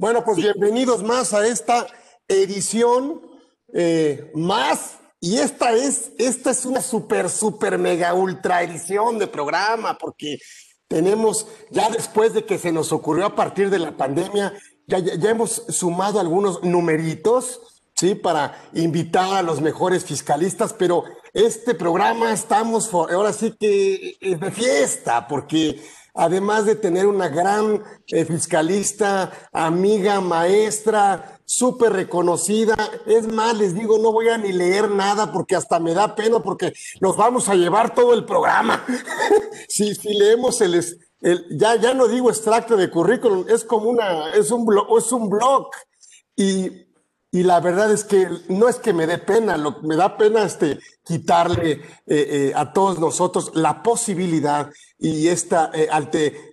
Bueno, pues bienvenidos más a esta edición eh, más. Y esta es, esta es una super, super, mega, ultra edición de programa, porque tenemos, ya después de que se nos ocurrió a partir de la pandemia, ya, ya, hemos sumado algunos numeritos, ¿sí? Para invitar a los mejores fiscalistas, pero este programa estamos, ahora sí que es de fiesta, porque además de tener una gran eh, fiscalista, amiga, maestra, súper reconocida. Es más, les digo, no voy a ni leer nada porque hasta me da pena porque nos vamos a llevar todo el programa. si, si leemos el, el, ya, ya no digo extracto de currículum, es como una, es un blog, es un blog. Y y la verdad es que no es que me dé pena, lo, me da pena este, quitarle eh, eh, a todos nosotros la posibilidad y esta, eh,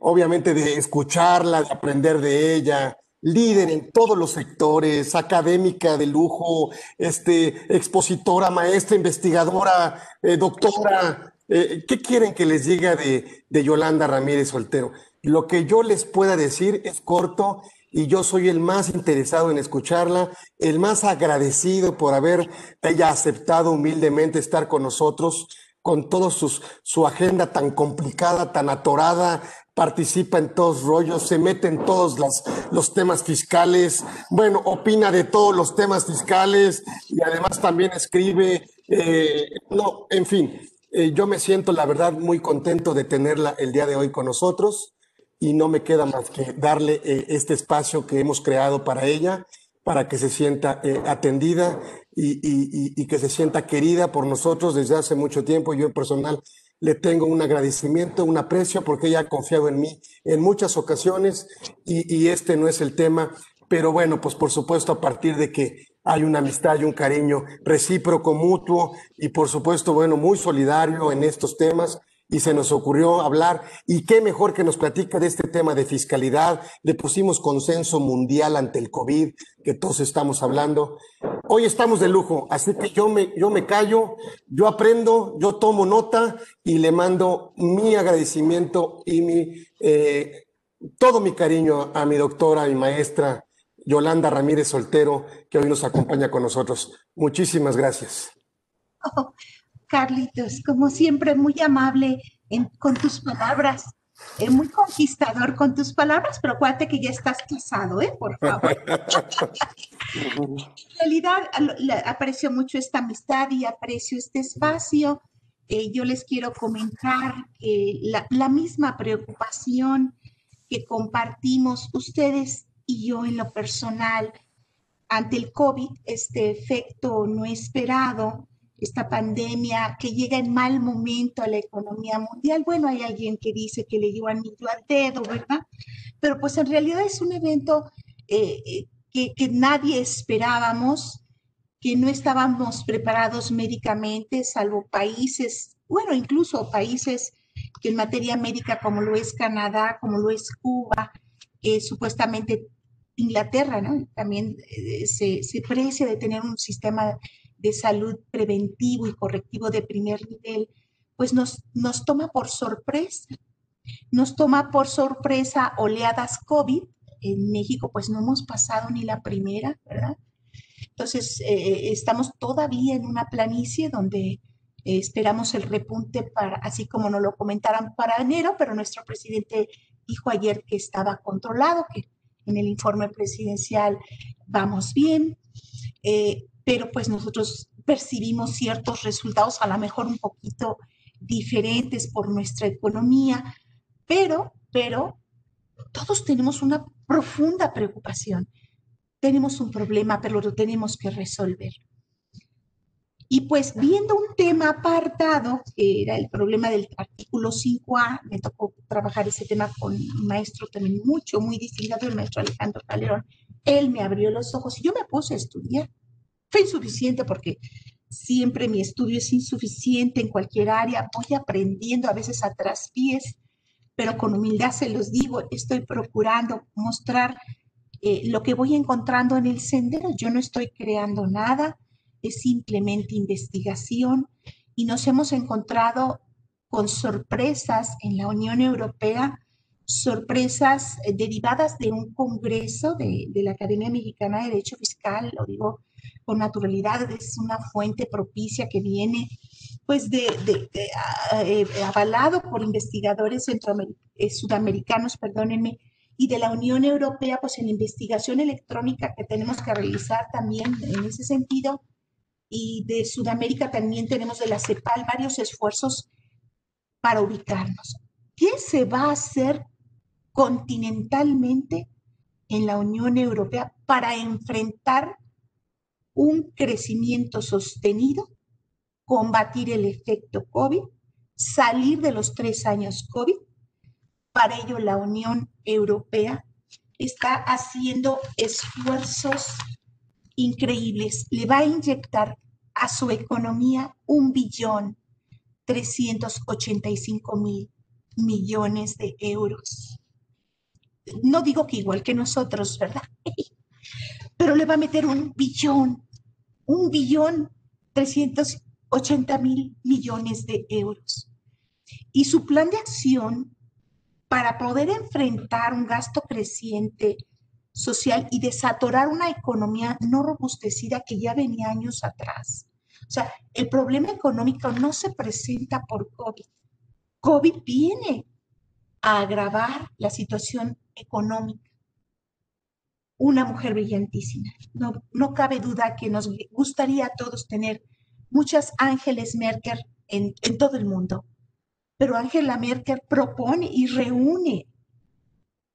obviamente, de escucharla, de aprender de ella, líder en todos los sectores, académica de lujo, este, expositora, maestra, investigadora, doctora. ¿Qué quieren que les diga de, de Yolanda Ramírez Soltero? Lo que yo les pueda decir es corto y yo soy el más interesado en escucharla, el más agradecido por haber ella aceptado humildemente estar con nosotros, con toda su agenda tan complicada, tan atorada, participa en todos rollos, se mete en todos los, los temas fiscales, bueno, opina de todos los temas fiscales y además también escribe, eh, no, en fin, eh, yo me siento la verdad muy contento de tenerla el día de hoy con nosotros y no me queda más que darle eh, este espacio que hemos creado para ella, para que se sienta eh, atendida y, y, que se sienta querida por nosotros desde hace mucho tiempo. Yo en personal le tengo un agradecimiento, un aprecio, porque ella ha confiado en mí en muchas ocasiones y, este no es el tema. Pero bueno, pues por supuesto a partir de que hay una amistad y un cariño recíproco, mutuo y por supuesto, bueno, muy solidario en estos temas y se nos ocurrió hablar. Y qué mejor que nos platica de este tema de fiscalidad. Le pusimos consenso mundial ante el COVID, que todos estamos hablando. Hoy estamos de lujo, así que yo me, yo me callo, yo aprendo, yo tomo nota y le mando mi agradecimiento y mi, eh, todo mi cariño a mi doctora y maestra Yolanda Ramírez Soltero, que hoy nos acompaña con nosotros. Muchísimas gracias. Oh, Carlitos, como siempre, muy amable con tus palabras, eh, muy conquistador con tus palabras, pero acuérdate que ya estás casado, ¿eh? Por favor. en realidad, aprecio mucho esta amistad y aprecio este espacio. Eh, yo les quiero comentar la, la misma preocupación que compartimos ustedes y yo en lo personal ante el COVID, este efecto no esperado esta pandemia que llega en mal momento a la economía mundial. Bueno, hay alguien que dice que le dio anillo al dedo, ¿verdad? Pero pues en realidad es un evento eh, eh, que, que nadie esperábamos, que no estábamos preparados médicamente, salvo países, bueno, incluso países que en materia médica como lo es Canadá, como lo es Cuba, eh, supuestamente Inglaterra, ¿no? También se, se precia de tener un sistema de salud preventivo y correctivo de primer nivel, pues nos, nos toma por sorpresa. Nos toma por sorpresa oleadas COVID. En México, pues no hemos pasado ni la primera, ¿verdad? Entonces, eh, estamos todavía en una planicie donde eh, esperamos el repunte para, así como nos lo comentaran para enero, pero nuestro presidente dijo ayer que estaba controlado, que en el informe presidencial vamos bien. Eh, pero pues nosotros percibimos ciertos resultados a lo mejor un poquito diferentes por nuestra economía, pero, pero todos tenemos una profunda preocupación. Tenemos un problema, pero lo tenemos que resolver. Y pues viendo un tema apartado, que era el problema del artículo 5A, me tocó trabajar ese tema con un maestro también mucho, muy distinguido, el maestro Alejandro Calderón. Él me abrió los ojos y yo me puse a estudiar fue insuficiente porque siempre mi estudio es insuficiente en cualquier área, voy aprendiendo a veces a traspiés, pero con humildad se los digo, estoy procurando mostrar eh, lo que voy encontrando en el sendero. Yo no estoy creando nada, es simplemente investigación y nos hemos encontrado con sorpresas en la Unión Europea sorpresas eh, derivadas de un congreso de, la Academia Mexicana de Derecho Fiscal, lo digo con naturalidad, es una fuente propicia que viene pues de, ah, eh, avalado por investigadores eh, sudamericanos, perdónenme, y de la Unión Europea, pues en investigación electrónica que tenemos que realizar también en ese sentido, y de Sudamérica también tenemos de la CEPAL varios esfuerzos para ubicarnos. ¿Qué se va a hacer continentalmente en la Unión Europea para enfrentar un crecimiento sostenido, combatir el efecto COVID, salir de los tres años COVID. Para ello, la Unión Europea está haciendo esfuerzos increíbles. Le va a inyectar a su economía un billón 385 mil millones de euros. No digo que igual que nosotros, ¿verdad? Pero le va a meter un billón, un billón 380 mil millones de euros. Y su plan de acción para poder enfrentar un gasto creciente social y desatorar una economía no robustecida que ya venía años atrás. O sea, el problema económico no se presenta por COVID. COVID viene a agravar la situación económica. Una mujer brillantísima. No, no cabe duda que nos gustaría a todos tener muchas Ángeles Merkel en, en todo el mundo. Pero Angela Merkel propone y reúne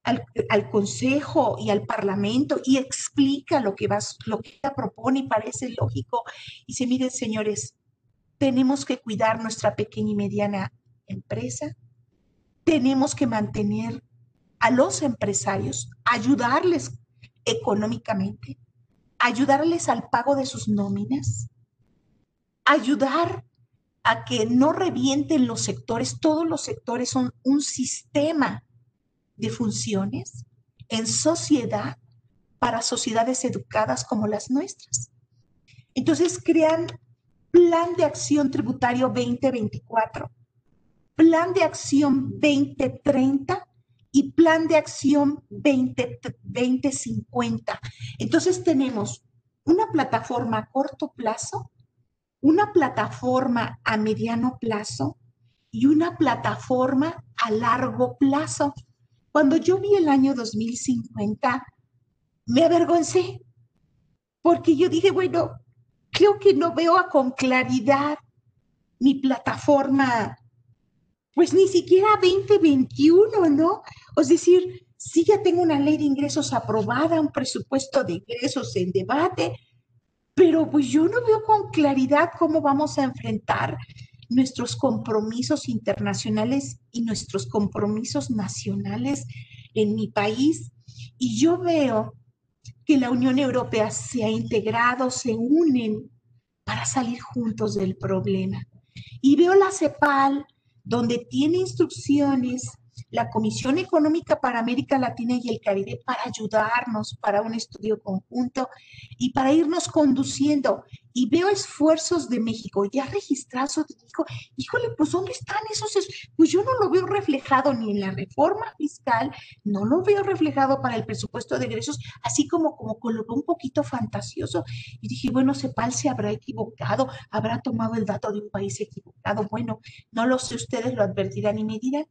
al, Consejo y al Parlamento y explica lo que, va, lo que ella propone y parece lógico. Y se miren, señores, tenemos que cuidar nuestra pequeña y mediana empresa, tenemos que mantener a los empresarios, ayudarles económicamente, ayudarles al pago de sus nóminas, ayudar a que no revienten los sectores, todos los sectores son un sistema de funciones en sociedad para sociedades educadas como las nuestras. Entonces crean Plan de Acción Tributario 2024, Plan de Acción 2030 y Plan de Acción 2050. Entonces tenemos una plataforma a corto plazo, una plataforma a mediano plazo y una plataforma a largo plazo. Cuando yo vi el año 2050, me avergoncé, porque yo dije, bueno, creo que no veo con claridad mi plataforma, pues ni siquiera 2021, ¿no? Es decir, sí ya tengo una ley de ingresos aprobada, un presupuesto de ingresos en debate, pero pues yo no veo con claridad cómo vamos a enfrentar nuestros compromisos internacionales y nuestros compromisos nacionales en mi país. Y yo veo que la Unión Europea se ha integrado, se unen para salir juntos del problema. Y veo la CEPAL, donde tiene instrucciones la Comisión Económica para América Latina y el Caribe para ayudarnos para un estudio conjunto y para irnos conduciendo. Y veo esfuerzos de México ya registrados. Dijo, híjole, pues ¿dónde están esos? Pues yo no lo veo reflejado ni en la reforma fiscal, no lo veo reflejado para el presupuesto de egresos, así como, como colocó un poquito fantasioso. Y dije, bueno, Cepal se habrá equivocado, habrá tomado el dato de un país equivocado. Bueno, no lo sé, ustedes lo advertirán y me dirán.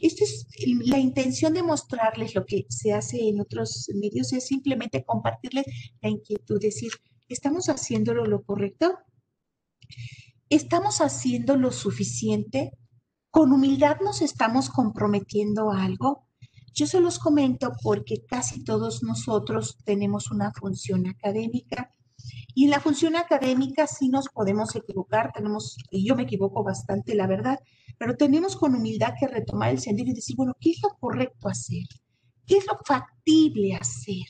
Esta es la intención de mostrarles lo que se hace en otros medios, es simplemente compartirles la inquietud, decir, ¿estamos haciéndolo lo correcto? ¿Estamos haciendo lo suficiente? ¿Con humildad nos estamos comprometiendo a algo? Yo se los comento porque casi todos nosotros tenemos una función académica y en la función académica sí nos podemos equivocar, tenemos, y yo me equivoco bastante, la verdad, pero tenemos con humildad que retomar el sentido y decir, bueno, ¿qué es lo correcto hacer? ¿Qué es lo factible hacer?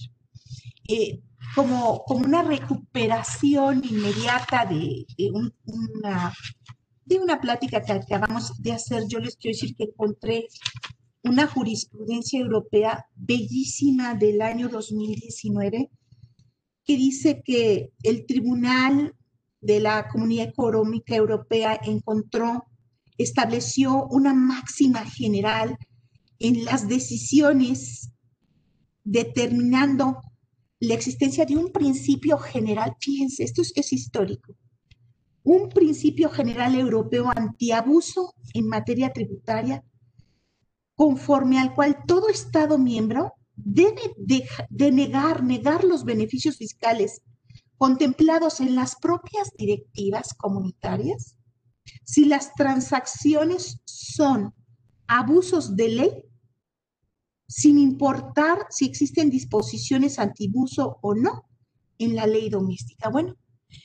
Eh, como, como una recuperación inmediata de, una, de una plática que acabamos de hacer, yo les quiero decir que encontré una jurisprudencia europea bellísima del año 2019 que dice que el Tribunal de la Comunidad Económica Europea encontró, estableció una máxima general en las decisiones determinando la existencia de un principio general. Fíjense, esto es, es histórico. Un principio general europeo antiabuso en materia tributaria, conforme al cual todo Estado miembro debe denegar, negar los beneficios fiscales contemplados en las propias directivas comunitarias si las transacciones son abusos de ley, sin importar si existen disposiciones antibuso o no en la ley doméstica. Bueno,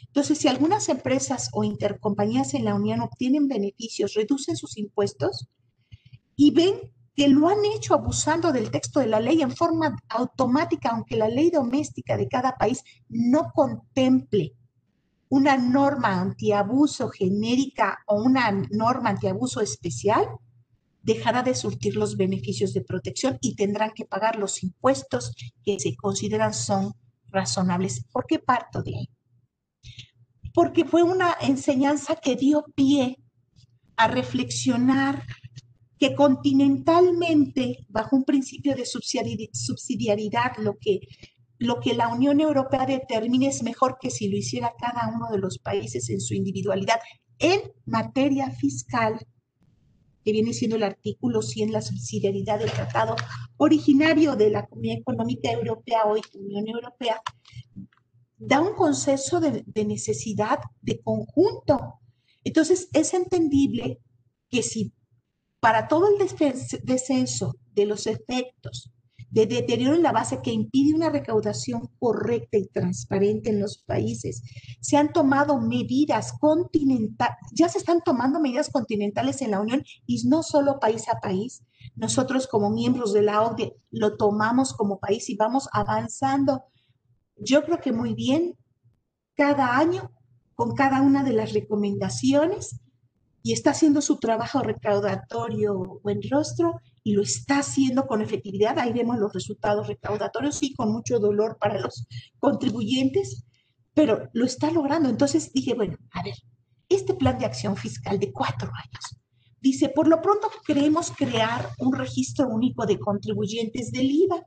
entonces si algunas empresas o intercompañías en la Unión obtienen beneficios, reducen sus impuestos y ven que lo han hecho abusando del texto de la ley en forma automática, aunque la ley doméstica de cada país no contemple una norma antiabuso genérica o una norma antiabuso especial, dejará de surtir los beneficios de protección y tendrán que pagar los impuestos que se consideran son razonables. ¿Por qué parto de ahí? Porque fue una enseñanza que dio pie a reflexionar que continentalmente, bajo un principio de subsidiariedad, lo que, lo que la Unión Europea determine es mejor que si lo hiciera cada uno de los países en su individualidad en materia fiscal, que viene siendo el artículo 100, la subsidiariedad del tratado originario de la Comunidad Económica Europea, hoy Unión Europea, da un consenso de, de necesidad de conjunto. Entonces, es entendible que si para todo el descenso de los efectos de deterioro en la base que impide una recaudación correcta y transparente en los países. Se han tomado medidas continentales, ya se están tomando medidas continentales en la Unión y no solo país a país. Nosotros como miembros de la OCDE lo tomamos como país y vamos avanzando. Yo creo que muy bien cada año con cada una de las recomendaciones y está haciendo su trabajo recaudatorio buen rostro y lo está haciendo con efectividad. Ahí vemos los resultados recaudatorios, sí, con mucho dolor para los contribuyentes, pero lo está logrando. Entonces dije, bueno, a ver, este plan de acción fiscal de cuatro años dice, por lo pronto queremos crear un registro único de contribuyentes del IVA.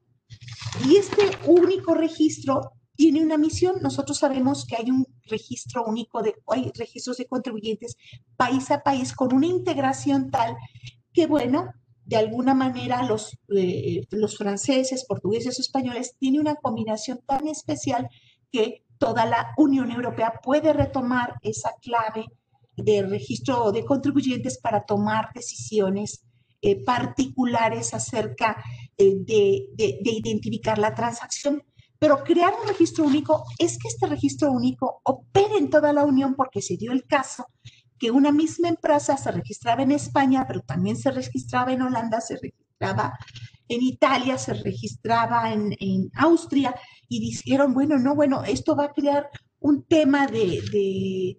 Y este único registro tiene una misión. Nosotros sabemos que hay un registro único de, hay registros de contribuyentes país a país con una integración tal que, bueno, de alguna manera los, eh, los franceses, portugueses, españoles tienen una combinación tan especial que toda la Unión Europea puede retomar esa clave de registro de contribuyentes para tomar decisiones eh, particulares acerca eh, de, de identificar la transacción pero crear un registro único es que este registro único opere en toda la Unión porque se dio el caso que una misma empresa se registraba en España, pero también se registraba en Holanda, se registraba en Italia, se registraba en, Austria y dijeron, bueno, no, bueno, esto va a crear un tema de,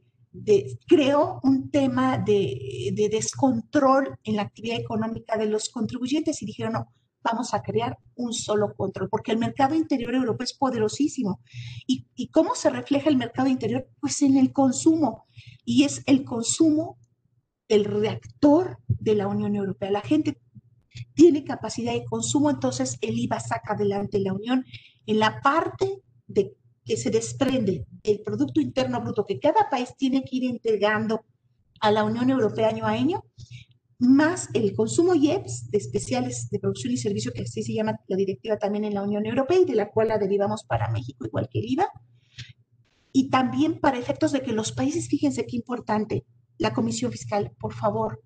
creo, un tema de, de descontrol en la actividad económica de los contribuyentes y dijeron, no, vamos a crear un solo control, porque el mercado interior europeo es poderosísimo. ¿Y, ¿Y, cómo se refleja el mercado interior? Pues en el consumo, y es el consumo el reactor de la Unión Europea. La gente tiene capacidad de consumo, entonces el IVA saca adelante la Unión en la parte de que se desprende del Producto Interno Bruto que cada país tiene que ir entregando a la Unión Europea año a año, más el consumo IEPS de especiales de producción y servicio, que así se llama la directiva también en la Unión Europea y de la cual la derivamos para México, igual que el IVA. Y también para efectos de que los países, fíjense qué importante, la Comisión Fiscal, por favor,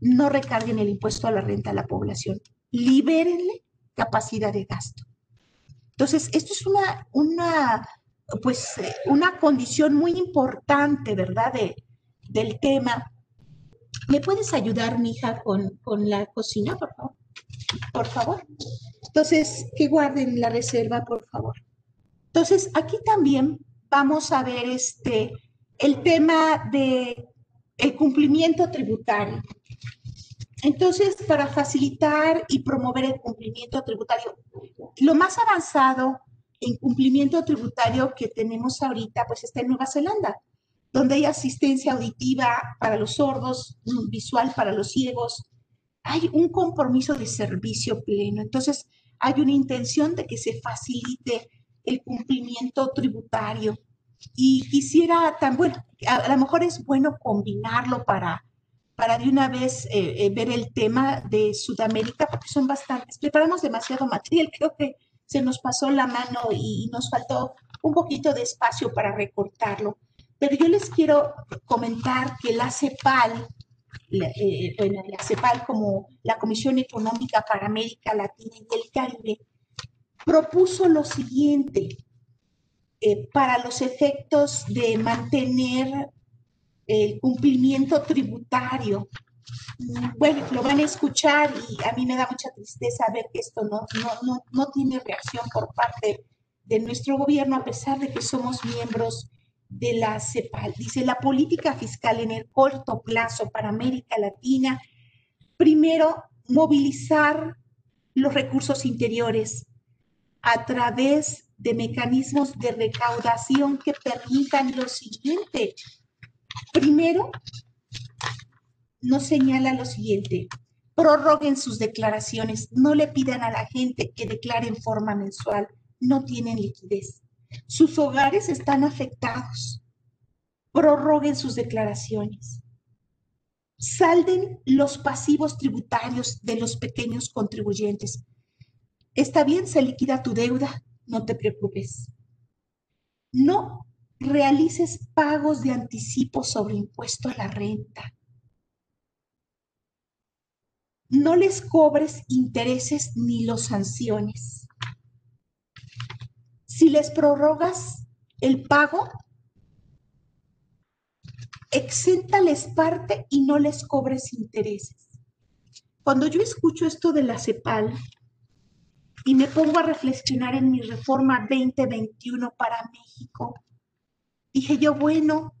no recarguen el impuesto a la renta a la población, libérenle capacidad de gasto. Entonces, esto es una, una, pues, una condición muy importante, ¿verdad?, de, del tema ¿Me puedes ayudar, mija, con, con la cocina, por favor? Por favor. Entonces, que guarden la reserva, por favor. Entonces, aquí también vamos a ver este, el tema de el cumplimiento tributario. Entonces, para facilitar y promover el cumplimiento tributario, lo más avanzado en cumplimiento tributario que tenemos ahorita, pues está en Nueva Zelanda donde hay asistencia auditiva para los sordos, visual para los ciegos, hay un compromiso de servicio pleno. Entonces, hay una intención de que se facilite el cumplimiento tributario. Y quisiera, tan bueno, a, lo mejor es bueno combinarlo para, para de una vez eh, eh, ver el tema de Sudamérica, porque son bastantes. Preparamos demasiado material, creo que se nos pasó la mano y nos faltó un poquito de espacio para recortarlo. Pero yo les quiero comentar que la CEPAL, la, eh, la CEPAL como la Comisión Económica para América Latina y el Caribe, propuso lo siguiente eh, para los efectos de mantener el cumplimiento tributario. Bueno, lo van a escuchar y a mí me da mucha tristeza ver que esto no, no, no, no tiene reacción por parte de nuestro gobierno, a pesar de que somos miembros de la CEPAL. Dice, la política fiscal en el corto plazo para América Latina, primero, movilizar los recursos interiores a través de mecanismos de recaudación que permitan lo siguiente. Primero, nos señala lo siguiente, prorroguen sus declaraciones, no le pidan a la gente que declare en forma mensual, no tienen liquidez. Sus hogares están afectados. Prorroguen sus declaraciones. Salden los pasivos tributarios de los pequeños contribuyentes. Está bien, se liquida tu deuda, no te preocupes. No realices pagos de anticipo sobre impuesto a la renta. No les cobres intereses ni los sanciones. Si les prorrogas el pago, exéntales parte y no les cobres intereses. Cuando yo escucho esto de la CEPAL y me pongo a reflexionar en mi reforma 2021 para México, dije yo, bueno,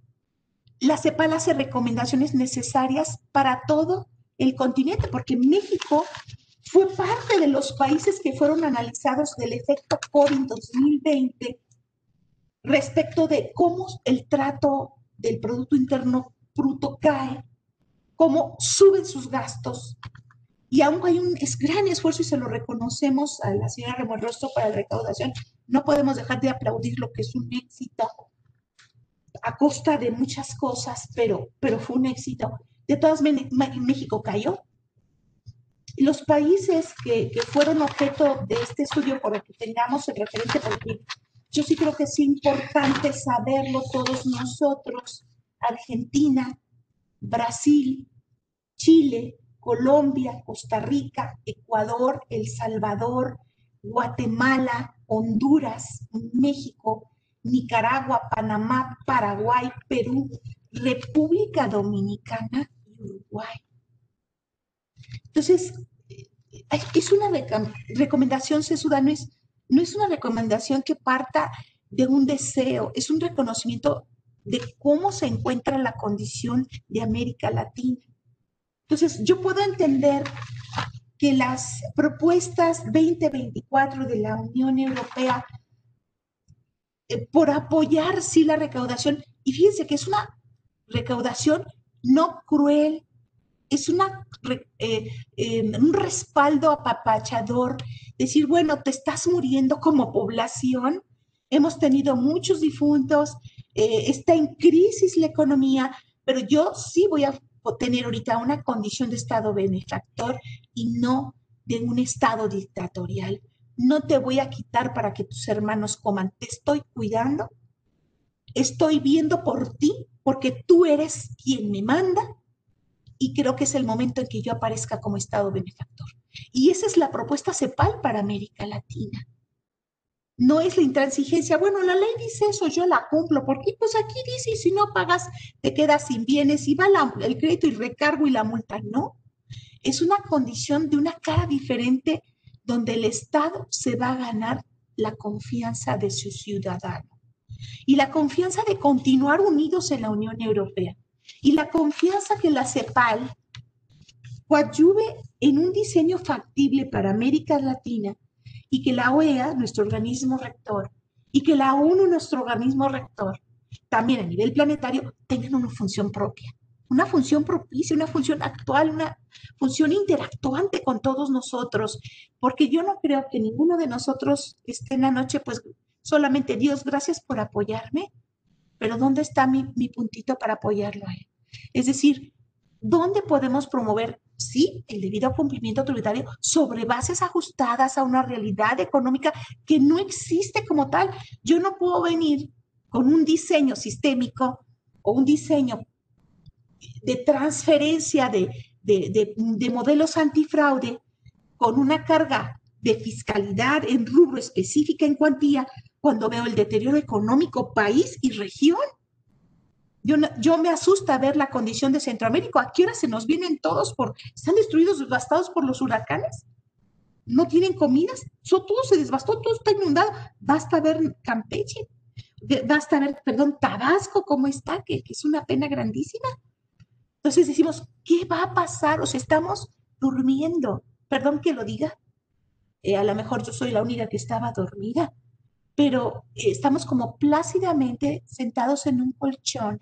la CEPAL hace recomendaciones necesarias para todo el continente, porque México fue parte de los países que fueron analizados del efecto COVID 2020 respecto de cómo el trato del Producto Interno Bruto cae, cómo suben sus gastos. Y aún hay un es gran esfuerzo y se lo reconocemos a la señora Ramón Rostro para la recaudación. No podemos dejar de aplaudir lo que es un éxito a costa de muchas cosas, pero, pero fue un éxito. De todas maneras, México cayó, los países que, fueron objeto de este estudio, por el que tengamos el referente, porque yo sí creo que es importante saberlo todos nosotros, Argentina, Brasil, Chile, Colombia, Costa Rica, Ecuador, El Salvador, Guatemala, Honduras, México, Nicaragua, Panamá, Paraguay, Perú, República Dominicana y Uruguay. Entonces, es una recomendación sesuda, no es, no es una recomendación que parta de un deseo, es un reconocimiento de cómo se encuentra la condición de América Latina. Entonces, yo puedo entender que las propuestas 2024 de la Unión Europea, eh, por apoyar, sí, la recaudación, y fíjense que es una recaudación no cruel, es una, eh, em, un respaldo apapachador, decir, bueno, te estás muriendo como población, hemos tenido muchos difuntos, eh, está en crisis la economía, pero yo sí voy a tener ahorita una condición de Estado benefactor y no de un Estado dictatorial. No te voy a quitar para que tus hermanos coman, te estoy cuidando, estoy viendo por ti, porque tú eres quien me manda y creo que es el momento en que yo aparezca como Estado benefactor. Y esa es la propuesta CEPAL para América Latina. No es la intransigencia, bueno, la ley dice eso, yo la cumplo, porque pues aquí dice, si no pagas, te quedas sin bienes y va el crédito y recargo y la multa. No, es una condición de una cara diferente donde el Estado se va a ganar la confianza de su ciudadano y la confianza de continuar unidos en la Unión Europea y la confianza que la CEPAL coadyuve en un diseño factible para América Latina y que la OEA, nuestro organismo rector, y que la ONU, nuestro organismo rector, también a nivel planetario, tengan una función propia, una función propicia, una función actual, una función interactuante con todos nosotros, porque yo no creo que ninguno de nosotros esté en la noche, pues solamente Dios, gracias por apoyarme, pero ¿dónde está mi, mi puntito para apoyarlo a él? Es decir, ¿dónde podemos promover, sí, el debido cumplimiento tributario sobre bases ajustadas a una realidad económica que no existe como tal? Yo no puedo venir con un diseño sistémico o un diseño de transferencia de, de, modelos antifraude con una carga de fiscalidad en rubro específica en cuantía cuando veo el deterioro económico país y región. Yo, yo, me asusta ver la condición de Centroamérica. ¿A qué hora se nos vienen todos por... Están destruidos, devastados por los huracanes? ¿No tienen comidas? todo se desbastó, todo está inundado. Basta ver Campeche, basta ver, perdón, Tabasco, cómo está, que es una pena grandísima. Entonces decimos, ¿qué va a pasar? O sea, estamos durmiendo. Perdón que lo diga. Eh, a lo mejor yo soy la única que estaba dormida, pero estamos como plácidamente sentados en un colchón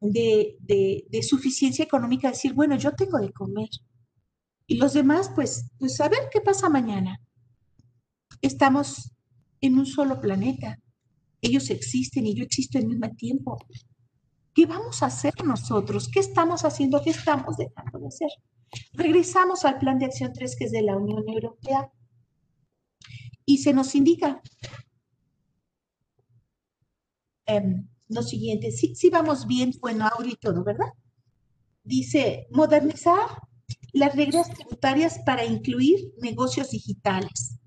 de, de, suficiencia económica, decir, bueno, yo tengo de comer. Y los demás, pues, pues a ver qué pasa mañana. Estamos en un solo planeta. Ellos existen y yo existo al mismo tiempo. ¿Qué vamos a hacer nosotros? ¿Qué estamos haciendo? ¿Qué estamos dejando de hacer? Regresamos al plan de acción 3 que es de la Unión Europea y se nos indica em, lo siguiente, sí, sí vamos bien, bueno, audio y todo, ¿verdad? Dice, modernizar las reglas tributarias para incluir negocios digitales,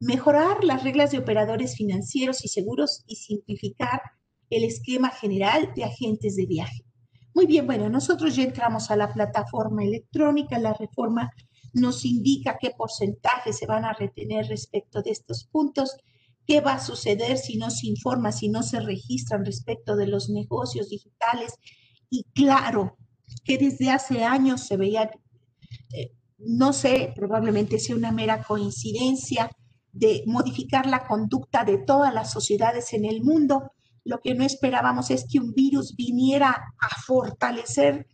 mejorar las reglas de operadores financieros y seguros y simplificar el esquema general de agentes de viaje. Muy bien, bueno, nosotros ya entramos a la plataforma electrónica, la reforma nos indica qué porcentaje se van a retener respecto de estos puntos, qué va a suceder si no se informa, si no se registran respecto de los negocios digitales. Y claro, que desde hace años se veía, eh, no sé, probablemente sea una mera coincidencia de modificar la conducta de todas las sociedades en el mundo, lo que no esperábamos es que un virus viniera a fortalecer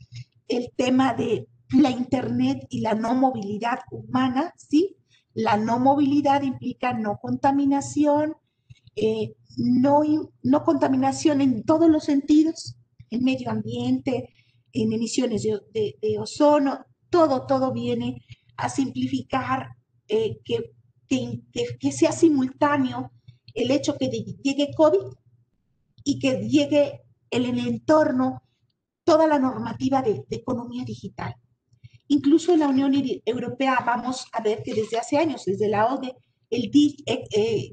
el tema de la Internet y la no movilidad humana, ¿sí? La no movilidad implica no contaminación, eh, no, contaminación en todos los sentidos, en medio ambiente, en emisiones de, ozono, todo, todo viene a simplificar eh, que, sea simultáneo el hecho que llegue COVID y que llegue en el entorno toda la normativa de, economía digital. Incluso en la Unión Europea vamos a ver que desde hace años, desde la ODE, el eh, eh,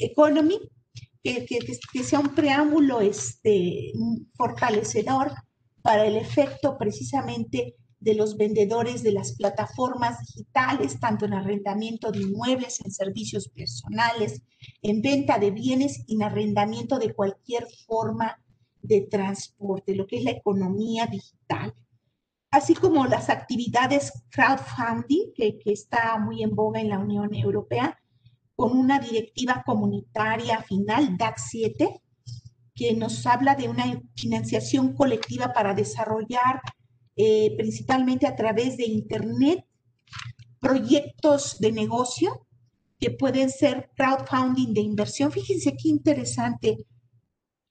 Economy, que, que, sea un preámbulo este, fortalecedor para el efecto precisamente de los vendedores de las plataformas digitales, tanto en arrendamiento de inmuebles, en servicios personales, en venta de bienes y en arrendamiento de cualquier forma de transporte, lo que es la economía digital, así como las actividades crowdfunding, que, está muy en boga en la Unión Europea, con una directiva comunitaria final, DAC 7, que nos habla de una financiación colectiva para desarrollar eh, principalmente a través de Internet, proyectos de negocio que pueden ser crowdfunding de inversión. Fíjense qué interesante.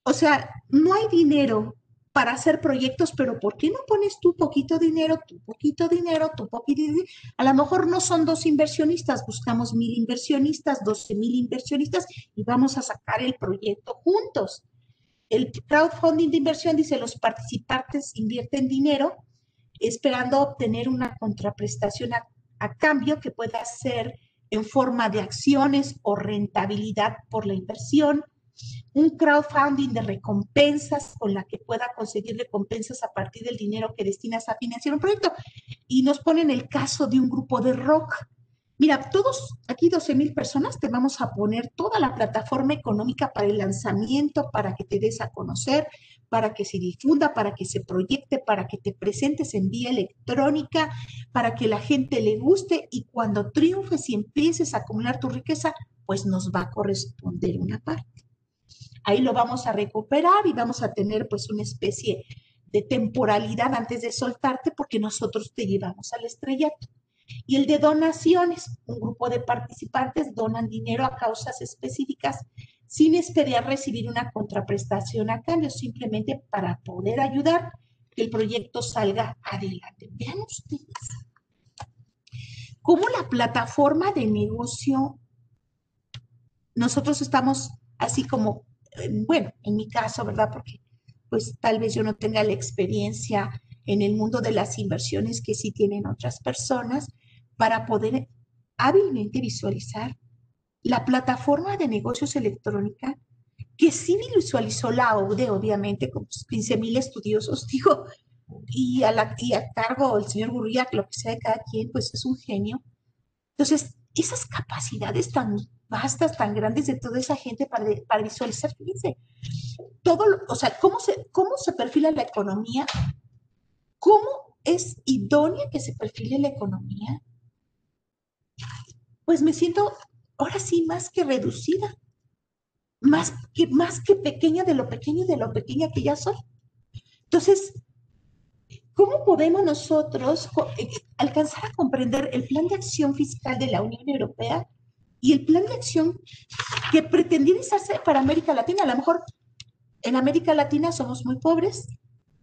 O sea, no hay dinero para hacer proyectos, pero ¿por qué no pones tu poquito dinero, tu poquito dinero, tu poquito dinero? A lo mejor no son dos inversionistas, buscamos mil inversionistas, doce mil inversionistas y vamos a sacar el proyecto juntos. El crowdfunding de inversión dice, los participantes invierten dinero esperando obtener una contraprestación a, cambio que pueda ser en forma de acciones o rentabilidad por la inversión, un crowdfunding de recompensas con la que pueda conseguir recompensas a partir del dinero que destinas a financiar un proyecto. Y nos ponen el caso de un grupo de rock Mira, todos, aquí 12 mil personas, te vamos a poner toda la plataforma económica para el lanzamiento, para que te des a conocer, para que se difunda, para que se proyecte, para que te presentes en vía electrónica, para que la gente le guste y cuando triunfes y empieces a acumular tu riqueza, pues nos va a corresponder una parte. Ahí lo vamos a recuperar y vamos a tener pues una especie de temporalidad antes de soltarte porque nosotros te llevamos al estrellato. Y el de donaciones, un grupo de participantes donan dinero a causas específicas sin esperar recibir una contraprestación a cambio, simplemente para poder ayudar que el proyecto salga adelante. Vean ustedes cómo la plataforma de negocio, nosotros estamos así como, bueno, en mi caso, ¿verdad? Porque pues tal vez yo no tenga la experiencia en el mundo de las inversiones que sí tienen otras personas para poder hábilmente visualizar la plataforma de negocios electrónica que sí visualizó la ODE, obviamente, con 15 mil estudiosos, digo, y a, la, y a cargo el señor Gurría, lo que sea de cada quien, pues es un genio. Entonces, esas capacidades tan vastas, tan grandes de toda esa gente para, para visualizar, fíjense, todo, o sea, cómo se, cómo se perfila la economía, cómo es idónea que se perfile la economía, pues me siento ahora sí más que reducida, más que, más que pequeña de lo pequeño de lo pequeña que ya soy. Entonces, ¿cómo podemos nosotros eh, alcanzar a comprender el plan de acción fiscal de la Unión Europea y el plan de acción que pretendía hacerse para América Latina? A lo mejor en América Latina somos muy pobres,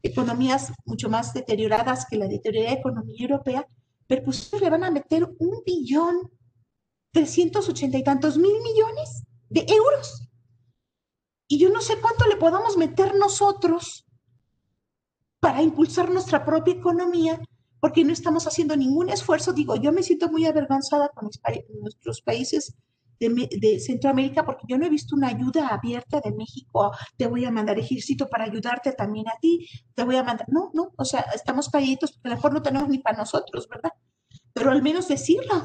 economías mucho más deterioradas que la deteriorada economía europea, pero pues le van a meter un billón 380 y tantos mil millones de euros. Y yo no sé cuánto le podamos meter nosotros para impulsar nuestra propia economía, porque no estamos haciendo ningún esfuerzo. Digo, yo me siento muy avergonzada con nuestros países de, Centroamérica, porque yo no he visto una ayuda abierta de México. Te voy a mandar ejército para ayudarte también a ti. Te voy a mandar. No, no, o sea, estamos callitos, porque a lo mejor no tenemos ni para nosotros, ¿verdad? Pero al menos decirlo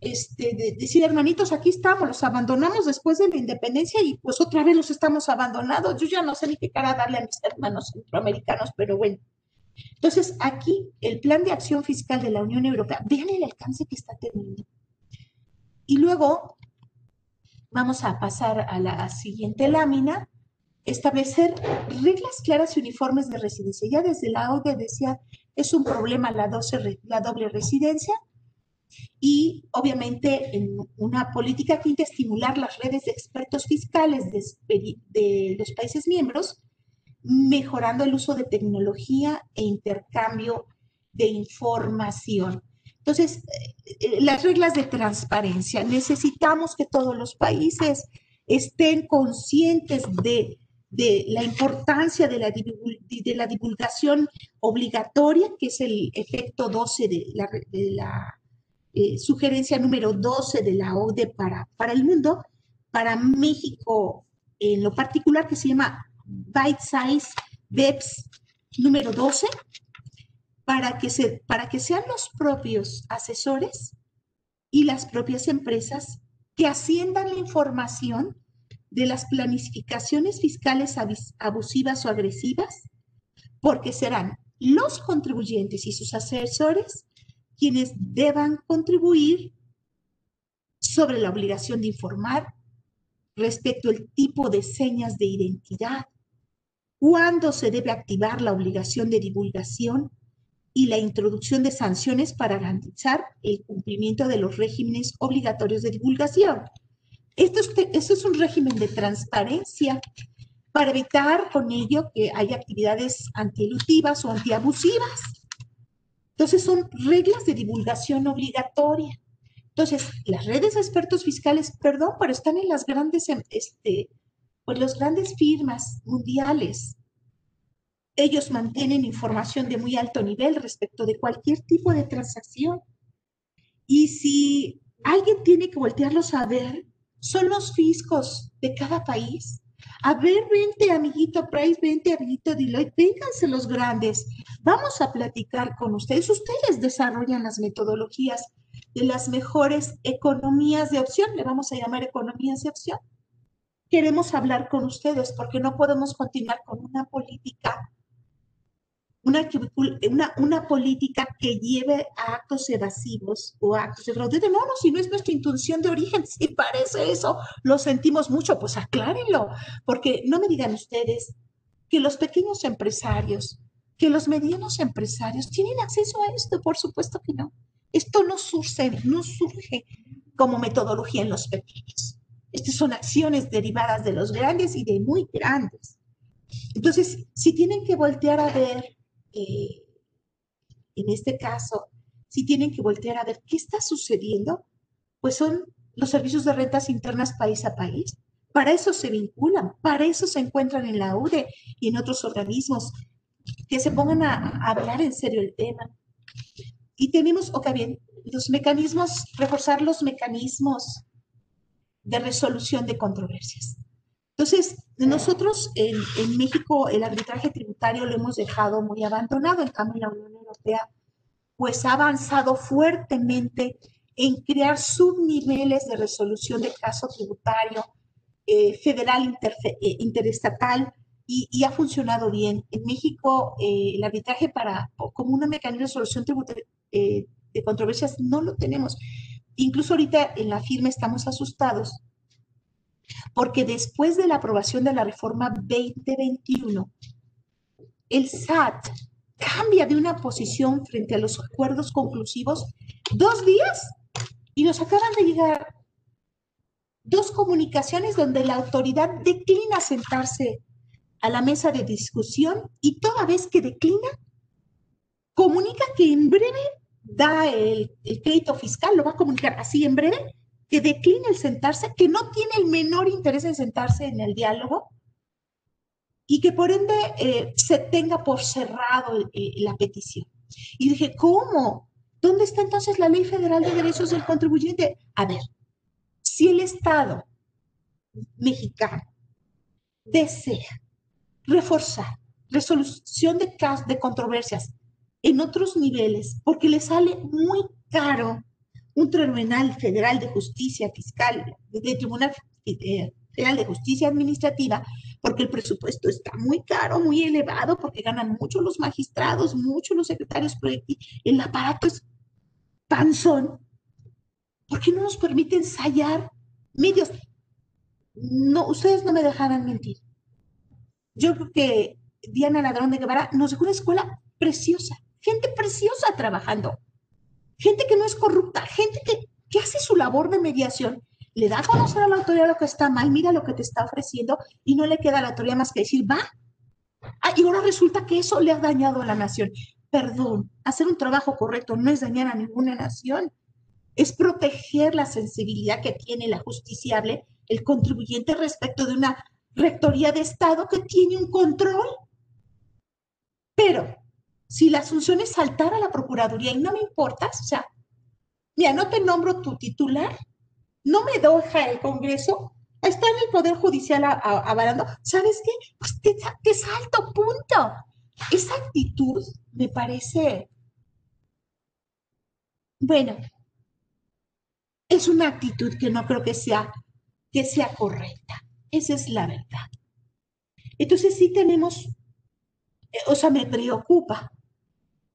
este, de, decir, hermanitos, aquí estamos, los abandonamos después de la independencia y pues otra vez los estamos abandonados. Yo ya no sé ni qué cara darle a mis hermanos centroamericanos, pero bueno. Entonces, aquí el plan de acción fiscal de la Unión Europea, vean el alcance que está teniendo. Y luego vamos a pasar a la siguiente lámina, establecer reglas claras y uniformes de residencia. Ya desde la ODE decía, es un problema la, la doble residencia, y obviamente en una política que estimular las redes de expertos fiscales de, los países miembros, mejorando el uso de tecnología e intercambio de información. Entonces, eh, eh, las reglas de transparencia. Necesitamos que todos los países estén conscientes de, la importancia de la, de la, divulgación obligatoria, que es el efecto 12 de la eh, sugerencia número 12 de la OCDE para, para el mundo, para México en lo particular, que se llama Bite Size BEPS número 12, para que, se, para que sean los propios asesores y las propias empresas que asciendan la información de las planificaciones fiscales abusivas o agresivas, porque serán los contribuyentes y sus asesores quienes deban contribuir sobre la obligación de informar respecto al tipo de señas de identidad, cuándo se debe activar la obligación de divulgación y la introducción de sanciones para garantizar el cumplimiento de los regímenes obligatorios de divulgación. Esto es, un régimen de transparencia para evitar con ello que haya actividades antielutivas o antiabusivas entonces son reglas de divulgación obligatoria. Entonces, las redes de expertos fiscales, perdón, pero están en las grandes, em, este, pues las grandes firmas mundiales. Ellos mantienen información de muy alto nivel respecto de cualquier tipo de transacción. Y si alguien tiene que voltearlos a ver, son los fiscos de cada país a ver, vente, amiguito Price, vente, amiguito Deloitte, vénganse los grandes. Vamos a platicar con ustedes. Ustedes desarrollan las metodologías de las mejores economías de opción. Le vamos a llamar economías de opción. Queremos hablar con ustedes porque no podemos continuar con una política una, una, una, política que lleve a actos evasivos o actos de fraude. No, no, si no es nuestra intención de origen, si parece eso, lo sentimos mucho, pues aclárenlo, porque no me digan ustedes que los pequeños empresarios, que los medianos empresarios tienen acceso a esto, por supuesto que no. Esto no surge, no surge como metodología en los pequeños. Estas son acciones derivadas de los grandes y de muy grandes. Entonces, si tienen que voltear a ver eh, en este caso, si tienen que voltear a ver qué está sucediendo, pues son los servicios de rentas internas país a país. Para eso se vinculan, para eso se encuentran en la UDE y en otros organismos que se pongan a, hablar en serio el tema. Y tenemos, ok, bien, los mecanismos, reforzar los mecanismos de resolución de controversias. Entonces, nosotros en, México el arbitraje tributario lo hemos dejado muy abandonado, en cambio la Unión Europea pues ha avanzado fuertemente en crear subniveles de resolución de caso tributario eh, federal eh, interestatal y, ha funcionado bien. En México eh, el arbitraje para como un mecanismo de resolución tributaria de controversias no lo tenemos. Incluso ahorita en la firma estamos asustados porque después de la aprobación de la reforma 2021, el SAT cambia de una posición frente a los acuerdos conclusivos dos días y nos acaban de llegar dos comunicaciones donde la autoridad declina sentarse a la mesa de discusión y toda vez que declina, comunica que en breve da el, el crédito fiscal, lo va a comunicar así en breve, que decline el sentarse, que no tiene el menor interés en sentarse en el diálogo y que por ende eh, se tenga por cerrado eh, la petición. Y dije, ¿cómo? ¿Dónde está entonces la Ley Federal de Derechos del Contribuyente? A ver, si el Estado mexicano desea reforzar resolución de casos de controversias en otros niveles porque le sale muy caro un Tribunal Federal de Justicia Fiscal, de Tribunal eh, Federal de Justicia Administrativa, porque el presupuesto está muy caro, muy elevado, porque ganan mucho los magistrados, mucho los secretarios, el aparato es panzón. ¿Por qué no nos permite ensayar medios? No, ustedes no me dejarán mentir. Yo creo que Diana Ladrón de Guevara nos dejó una escuela preciosa, gente preciosa trabajando gente que no es corrupta, gente que, hace su labor de mediación, le da a conocer a la autoridad lo que está mal, mira lo que te está ofreciendo y no le queda a la autoridad más que decir, va. Ah, y ahora resulta que eso le ha dañado a la nación. Perdón, hacer un trabajo correcto no es dañar a ninguna nación, es proteger la sensibilidad que tiene la justiciable, el contribuyente respecto de una rectoría de Estado que tiene un control. Pero si la asunción es saltar a la Procuraduría y no me importas, o sea, mira, no te nombro tu titular, no me deja el Congreso, está en el Poder Judicial avalando, ¿sabes qué? Pues te, te salto, punto. Esa actitud me parece, bueno, es una actitud que no creo que sea, que sea correcta. Esa es la verdad. Entonces sí tenemos, o sea, me preocupa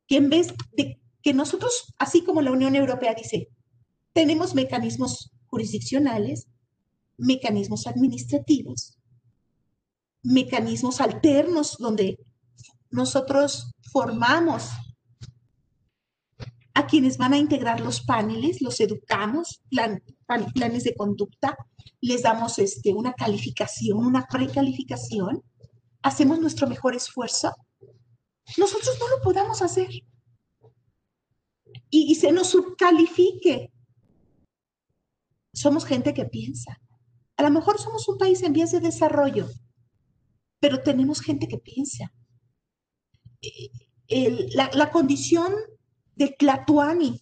que en vez de que nosotros, así como la Unión Europea dice, tenemos mecanismos jurisdiccionales, mecanismos administrativos, mecanismos alternos donde nosotros formamos a quienes van a integrar los paneles, los educamos, planes de conducta, les damos este, una calificación, una precalificación, hacemos nuestro mejor esfuerzo nosotros no lo podamos hacer. Y, se nos subcalifique. Somos gente que piensa. A lo mejor somos un país en vías de desarrollo, pero tenemos gente que piensa. Eh, la, condición de Tlatuani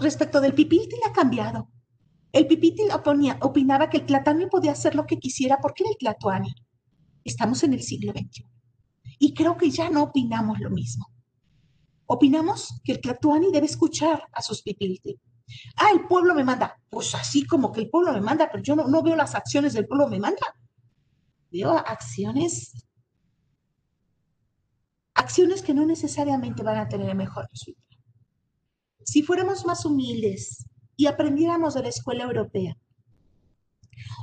respecto del Pipiltil ha cambiado. El Pipiltil opinaba que el Tlatuani podía hacer lo que quisiera porque era el Tlatuani. Estamos en el siglo XXI. Y creo que ya no opinamos lo mismo. Opinamos que el Tlatuani debe escuchar a sus pipilti. Ah, el pueblo me manda. Pues así como que el pueblo me manda, pero yo no, no veo las acciones del pueblo me manda. Veo acciones acciones que no necesariamente van a tener mejor resultado. Si fuéramos más humildes y aprendiéramos de la escuela europea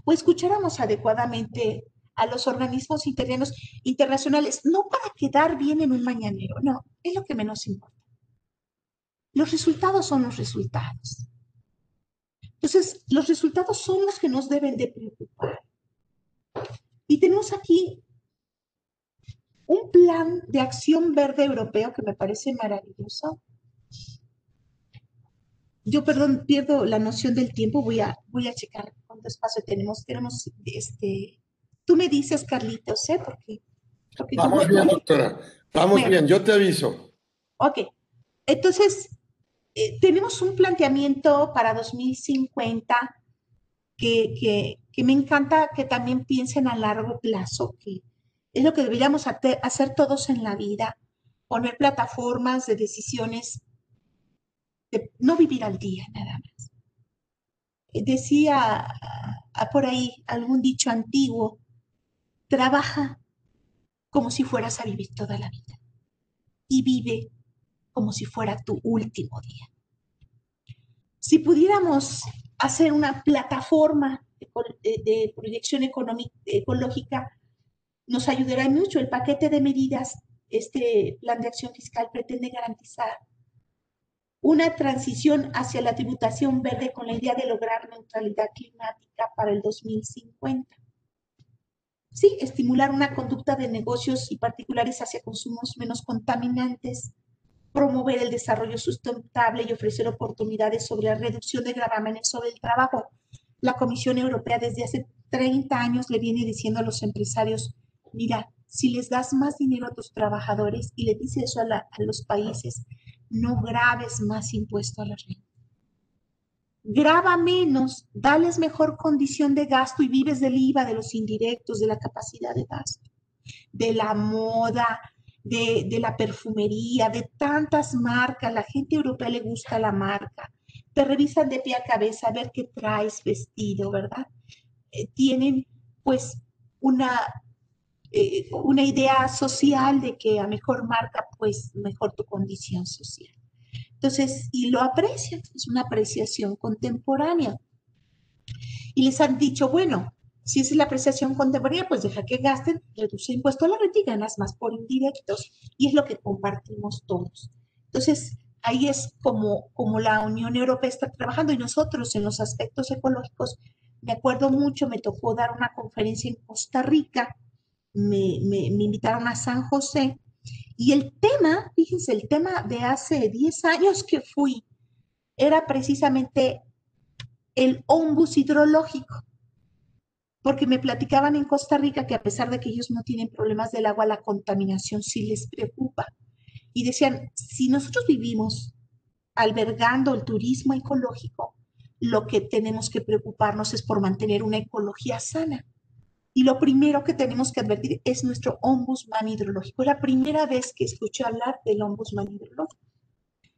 o escucháramos adecuadamente a los organismos internacionales, no para quedar bien en un mañanero, no, es lo que menos importa. Los resultados son los resultados. Entonces, los resultados son los que nos deben de preocupar. Y tenemos aquí un plan de acción verde europeo que me parece maravilloso. Yo, perdón, pierdo la noción del tiempo, voy a, voy a checar cuánto espacio tenemos. Tenemos, este, tú me dices, Carlitos, ¿eh? Porque, Vamos bien, doctora. Vamos bien, yo te aviso. Ok, entonces, eh, tenemos un planteamiento para 2050 que, que, que me encanta que también piensen a largo plazo, que es lo que deberíamos hacer todos en la vida, poner plataformas de decisiones, de no vivir al día nada más. Decía por ahí algún dicho antiguo, trabaja como si fueras a vivir toda la vida y vive como si fuera tu último día. Si pudiéramos hacer una plataforma de, proyección ecológica nos ayudará mucho. El paquete de medidas, este plan de acción fiscal pretende garantizar una transición hacia la tributación verde con la idea de lograr neutralidad climática para el 2050. Sí, estimular una conducta de negocios y particulares hacia consumos menos contaminantes, promover el desarrollo sustentable y ofrecer oportunidades sobre la reducción de gravámenes sobre el trabajo. La Comisión Europea desde hace 30 años le viene diciendo a los empresarios mira, si les das más dinero a tus trabajadores y le dices eso a, los países, no grabes más impuesto a la renta. Graba menos, dales mejor condición de gasto y vives del IVA, de los indirectos, de la capacidad de gasto, de la moda, de, la perfumería, de tantas marcas. La gente europea le gusta la marca. Te revisan de pie a cabeza a ver qué traes vestido, ¿verdad? Eh, tienen pues una eh, una idea social de que a mejor marca, pues mejor tu condición social. Entonces, y lo aprecian, es una apreciación contemporánea. Y les han dicho, bueno, si es la apreciación contemporánea, pues deja que gasten, reduce impuesto a la renta y ganas más por indirectos. Y es lo que compartimos todos. Entonces, ahí es como, como la Unión Europea está trabajando y nosotros en los aspectos ecológicos, me acuerdo mucho, me tocó dar una conferencia en Costa Rica me, invitaron a San José y el tema, fíjense, el tema de hace 10 años que fui era precisamente el ombus hidrológico, porque me platicaban en Costa Rica que a pesar de que ellos no tienen problemas del agua, la contaminación sí les preocupa. Y decían, si nosotros vivimos albergando el turismo ecológico, lo que tenemos que preocuparnos es por mantener una ecología sana. Y lo primero que tenemos que advertir es nuestro ombudsman hidrológico. Es la primera vez que escuché hablar del ombudsman hidrológico.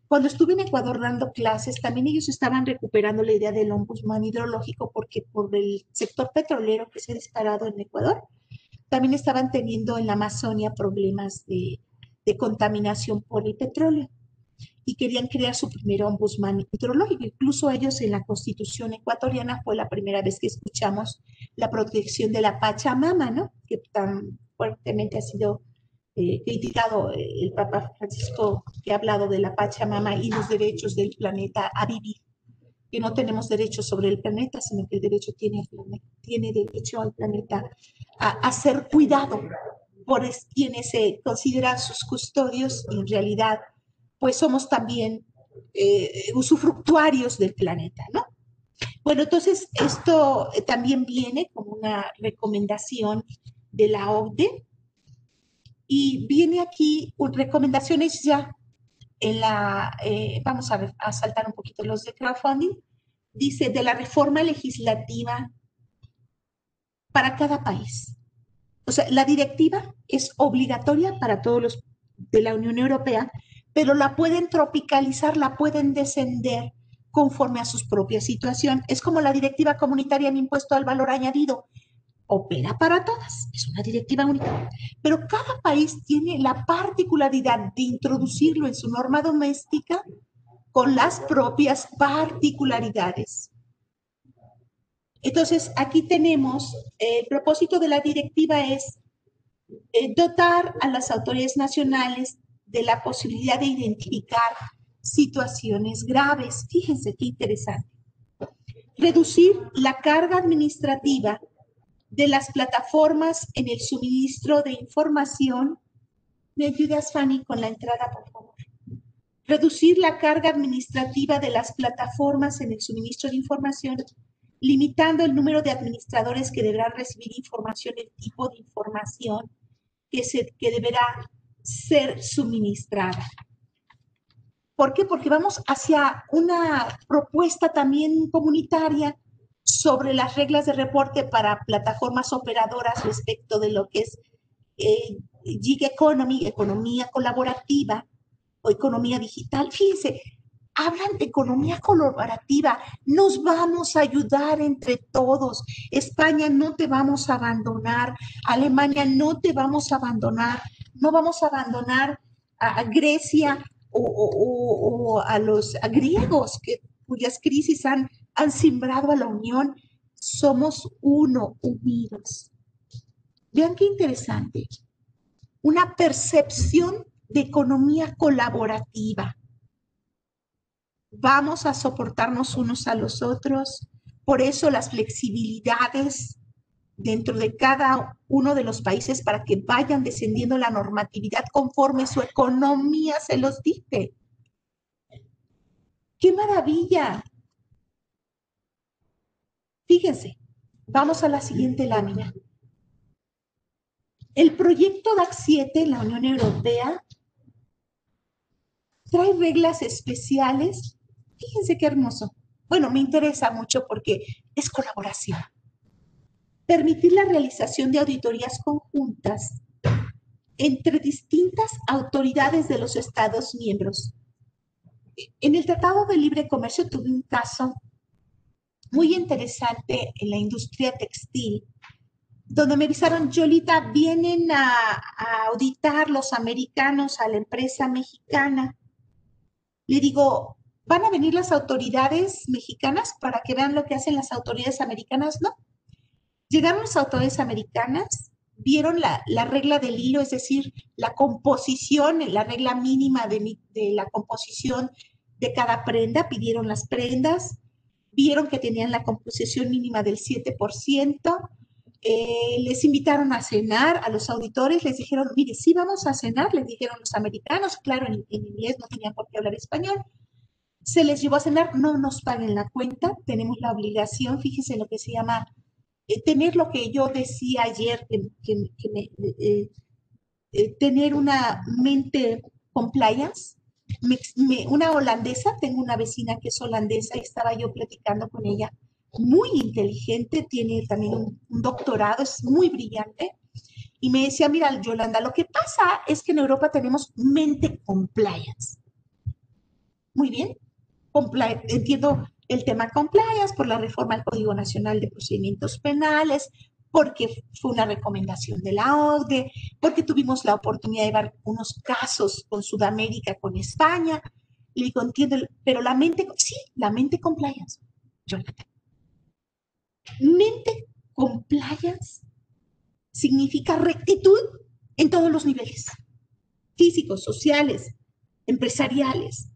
Cuando estuve en Ecuador dando clases, también ellos estaban recuperando la idea del ombudsman hidrológico porque por el sector petrolero que se ha disparado en Ecuador, también estaban teniendo en la Amazonia problemas de, de contaminación por el petróleo y querían crear su primer ombudsman hidrológico. Incluso ellos en la constitución ecuatoriana fue la primera vez que escuchamos la protección de la Pachamama, ¿no? Que tan fuertemente ha sido eh, criticado eh, el Papa Francisco, que ha hablado de la Pachamama y los derechos del planeta a vivir. Que no tenemos derechos sobre el planeta, sino que el derecho tiene, tiene derecho al planeta a, a ser cuidado por quienes se consideran sus custodios y en realidad pues somos también eh, usufructuarios del planeta, ¿no? Bueno, entonces esto eh, también viene como una recomendación de la OCDE y viene aquí recomendaciones ya en la, eh, vamos a, a saltar un poquito los de crowdfunding, dice de la reforma legislativa para cada país. O sea, la directiva es obligatoria para todos los de la Unión Europea, pero la pueden tropicalizar, la pueden descender conforme a su propia situación. Es como la directiva comunitaria en impuesto al valor añadido. opera para todas, es una directiva única, pero cada país tiene la particularidad de introducirlo en su norma doméstica con las propias particularidades. Entonces, aquí tenemos, el propósito de la directiva es eh, dotar a las autoridades nacionales de la posibilidad de identificar situaciones graves. Fíjense qué interesante. Reducir la carga administrativa de las plataformas en el suministro de información. ¿Me ayudas, Fanny, con la entrada, por favor? Reducir la carga administrativa de las plataformas en el suministro de información, limitando el número de administradores que deberán recibir información, el tipo de información que, se, que deberá ser suministrada. ¿Por qué? Porque vamos hacia una propuesta también comunitaria sobre las reglas de reporte para plataformas operadoras respecto de lo que es eh, gig economy, economía colaborativa o economía digital. Fíjense, hablan de economía colaborativa, nos vamos a ayudar entre todos. España no te vamos a abandonar, Alemania no te vamos a abandonar, no vamos a abandonar a, Grecia o, a los griegos cuyas crisis han, han simbrado a la unión. Somos uno, unidos. Vean qué interesante. Una percepción de economía colaborativa vamos a soportarnos unos a los otros. Por eso las flexibilidades dentro de cada uno de los países para que vayan descendiendo la normatividad conforme su economía se los dicte. ¡Qué maravilla! Fíjense, vamos a la siguiente lámina. El proyecto DAC 7 en la Unión Europea trae reglas especiales Fíjense qué hermoso. Bueno, me interesa mucho porque es colaboración. Permitir la realización de auditorías conjuntas entre distintas autoridades de los Estados miembros. En el Tratado de Libre Comercio tuve un caso muy interesante en la industria textil, donde me avisaron, Yolita, vienen a, a auditar los americanos a la empresa mexicana. Le digo, ¿Van a venir las autoridades mexicanas para que vean lo que hacen las autoridades americanas? No. Llegaron las autoridades americanas, vieron la, regla del hilo, es decir, la composición, la regla mínima de, la composición de cada prenda, pidieron las prendas, vieron que tenían la composición mínima del 7%, eh, les invitaron a cenar a los auditores, les dijeron, mire, sí vamos a cenar, les dijeron los americanos, claro, en, en inglés no tenían por qué hablar español, se les llevó a cenar, no nos paguen la cuenta, tenemos la obligación, fíjese lo que se llama, eh, tener lo que yo decía ayer, que, eh, eh, tener una mente compliance. una holandesa, tengo una vecina que es holandesa y estaba yo platicando con ella, muy inteligente, tiene también un, un doctorado, es muy brillante, y me decía, mira, Yolanda, lo que pasa es que en Europa tenemos mente compliance. Muy bien, entiendo el tema compliance por la reforma al Código Nacional de Procedimientos Penales, porque fue una recomendación de la OCDE, porque tuvimos la oportunidad de ver unos casos con Sudamérica, con España. Le digo, entiendo, pero la mente, sí, la mente compliance, Jonathan. Mente compliance significa rectitud en todos los niveles, físicos, sociales, empresariales,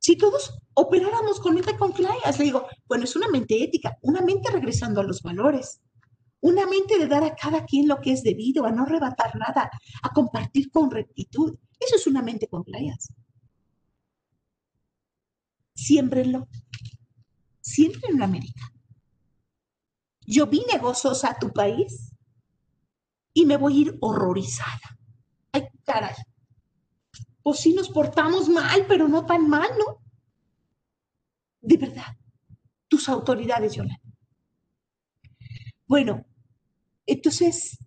si todos operáramos con mente compliance, le digo, bueno, es una mente ética, una mente regresando a los valores, una mente de dar a cada quien lo que es debido, a no arrebatar nada, a compartir con rectitud. Eso es una mente compliance. Siémbrenlo. Siempre en América. Yo vine gozosa a tu país y me voy a ir horrorizada. Ay, caray pues sí nos portamos mal, pero no tan mal, ¿no? De verdad, tus autoridades, Yolanda. Bueno, entonces,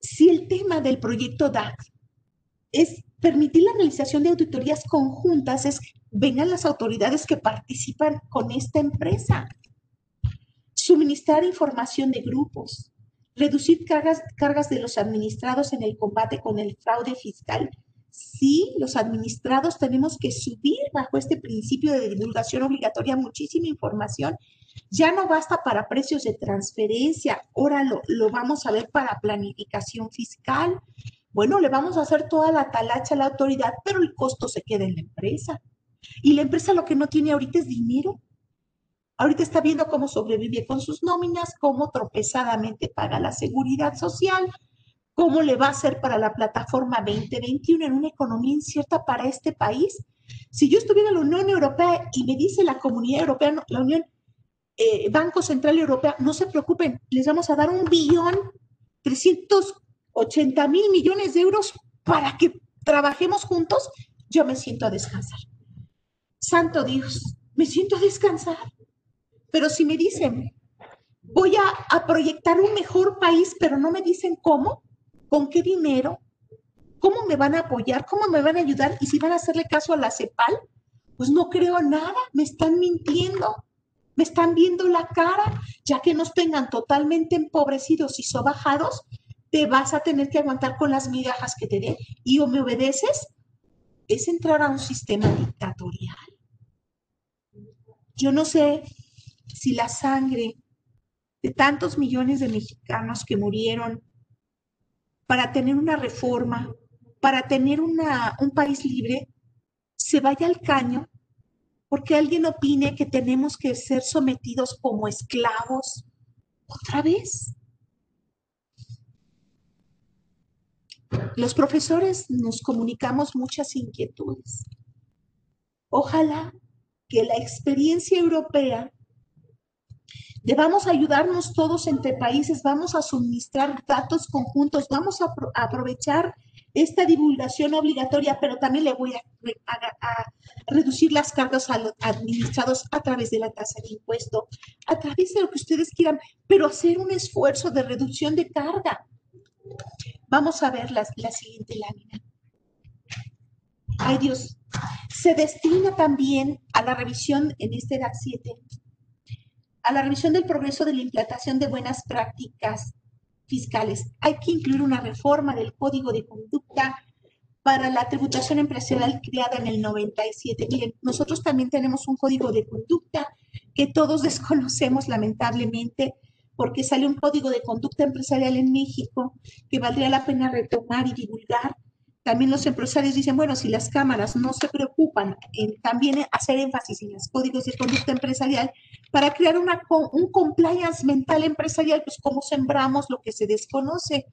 si el tema del proyecto DAC es permitir la realización de auditorías conjuntas, es vengan las autoridades que participan con esta empresa. suministrar información de grupos, reducir cargas, cargas de los administrados en el combate con el fraude fiscal. Sí, los administrados tenemos que subir bajo este principio de divulgación obligatoria muchísima información. Ya no basta para precios de transferencia, ahora lo, lo vamos a ver para planificación fiscal. Bueno, le vamos a hacer toda la talacha a la autoridad, pero el costo se queda en la empresa. Y la empresa lo que no tiene ahorita es dinero. Ahorita está viendo cómo sobrevive con sus nóminas, cómo tropezadamente paga la seguridad social, cómo le va a hacer para la plataforma 2021 en una economía incierta para este país. Si yo estuviera en la Unión Europea y me dice la Comunidad Europea, la Unión eh, Banco Central Europeo, no se preocupen, les vamos a dar un billón, 380 mil millones de euros para que trabajemos juntos, yo me siento a descansar. Santo Dios, me siento a descansar. Pero si me dicen, voy a, proyectar un mejor país, pero no me dicen cómo, con qué dinero, cómo me van a apoyar, cómo me van a ayudar y si van a hacerle caso a la CEPAL, pues no creo nada, me están mintiendo, me están viendo la cara, ya que nos tengan totalmente empobrecidos y sobajados, te vas a tener que aguantar con las migajas que te den y o me obedeces, es entrar a un sistema dictatorial. Yo no sé si la sangre de tantos millones de mexicanos que murieron para tener una reforma, para tener un país libre, se vaya al caño porque alguien opine que tenemos que ser sometidos como esclavos otra vez. Los profesores nos comunicamos muchas inquietudes. Ojalá que la experiencia europea Debamos ayudarnos todos entre países, vamos a suministrar datos conjuntos, vamos a, aprovechar esta divulgación obligatoria, pero también le voy a, reducir las cargas a los administrados a través de la tasa de impuesto, a través de lo que ustedes quieran, pero hacer un esfuerzo de reducción de carga. Vamos a ver la, la siguiente lámina. Ay Dios, se destina también a la revisión en este DAC 7 a la revisión del progreso de la implantación de buenas prácticas fiscales. Hay que incluir una reforma del Código de Conducta para la tributación empresarial creada en el 97. Miren, nosotros también tenemos un código de conducta que todos desconocemos lamentablemente porque sale un código de conducta empresarial en México que valdría la pena retomar y divulgar también los empresarios dicen, bueno, si las cámaras no se preocupan en también hacer énfasis en los códigos de conducta empresarial para crear una, un compliance mental empresarial, pues cómo sembramos lo que se desconoce.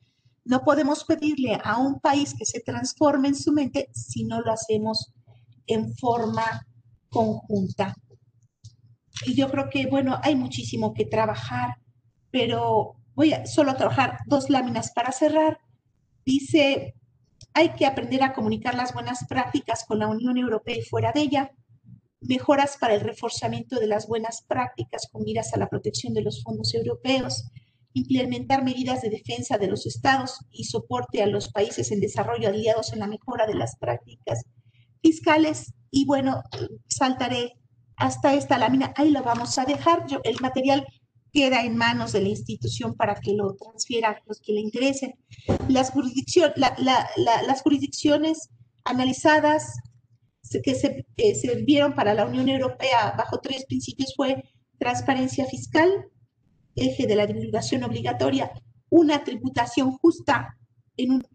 No podemos pedirle a un país que se transforme en su mente si no lo hacemos en forma conjunta. Y yo creo que, bueno, hay muchísimo que trabajar, pero voy a solo trabajar dos láminas para cerrar. Dice hay que aprender a comunicar las buenas prácticas con la Unión Europea y fuera de ella. Mejoras para el reforzamiento de las buenas prácticas con miras a la protección de los fondos europeos. Implementar medidas de defensa de los estados y soporte a los países en desarrollo aliados en la mejora de las prácticas fiscales. Y bueno, saltaré hasta esta lámina. Ahí lo vamos a dejar. Yo, el material queda en manos de la institución para que lo transfiera a los que le interesen. Las, las jurisdicciones analizadas que se, eh, vieron para la Unión Europea bajo tres principios fue transparencia fiscal, eje de la divulgación obligatoria, una tributación justa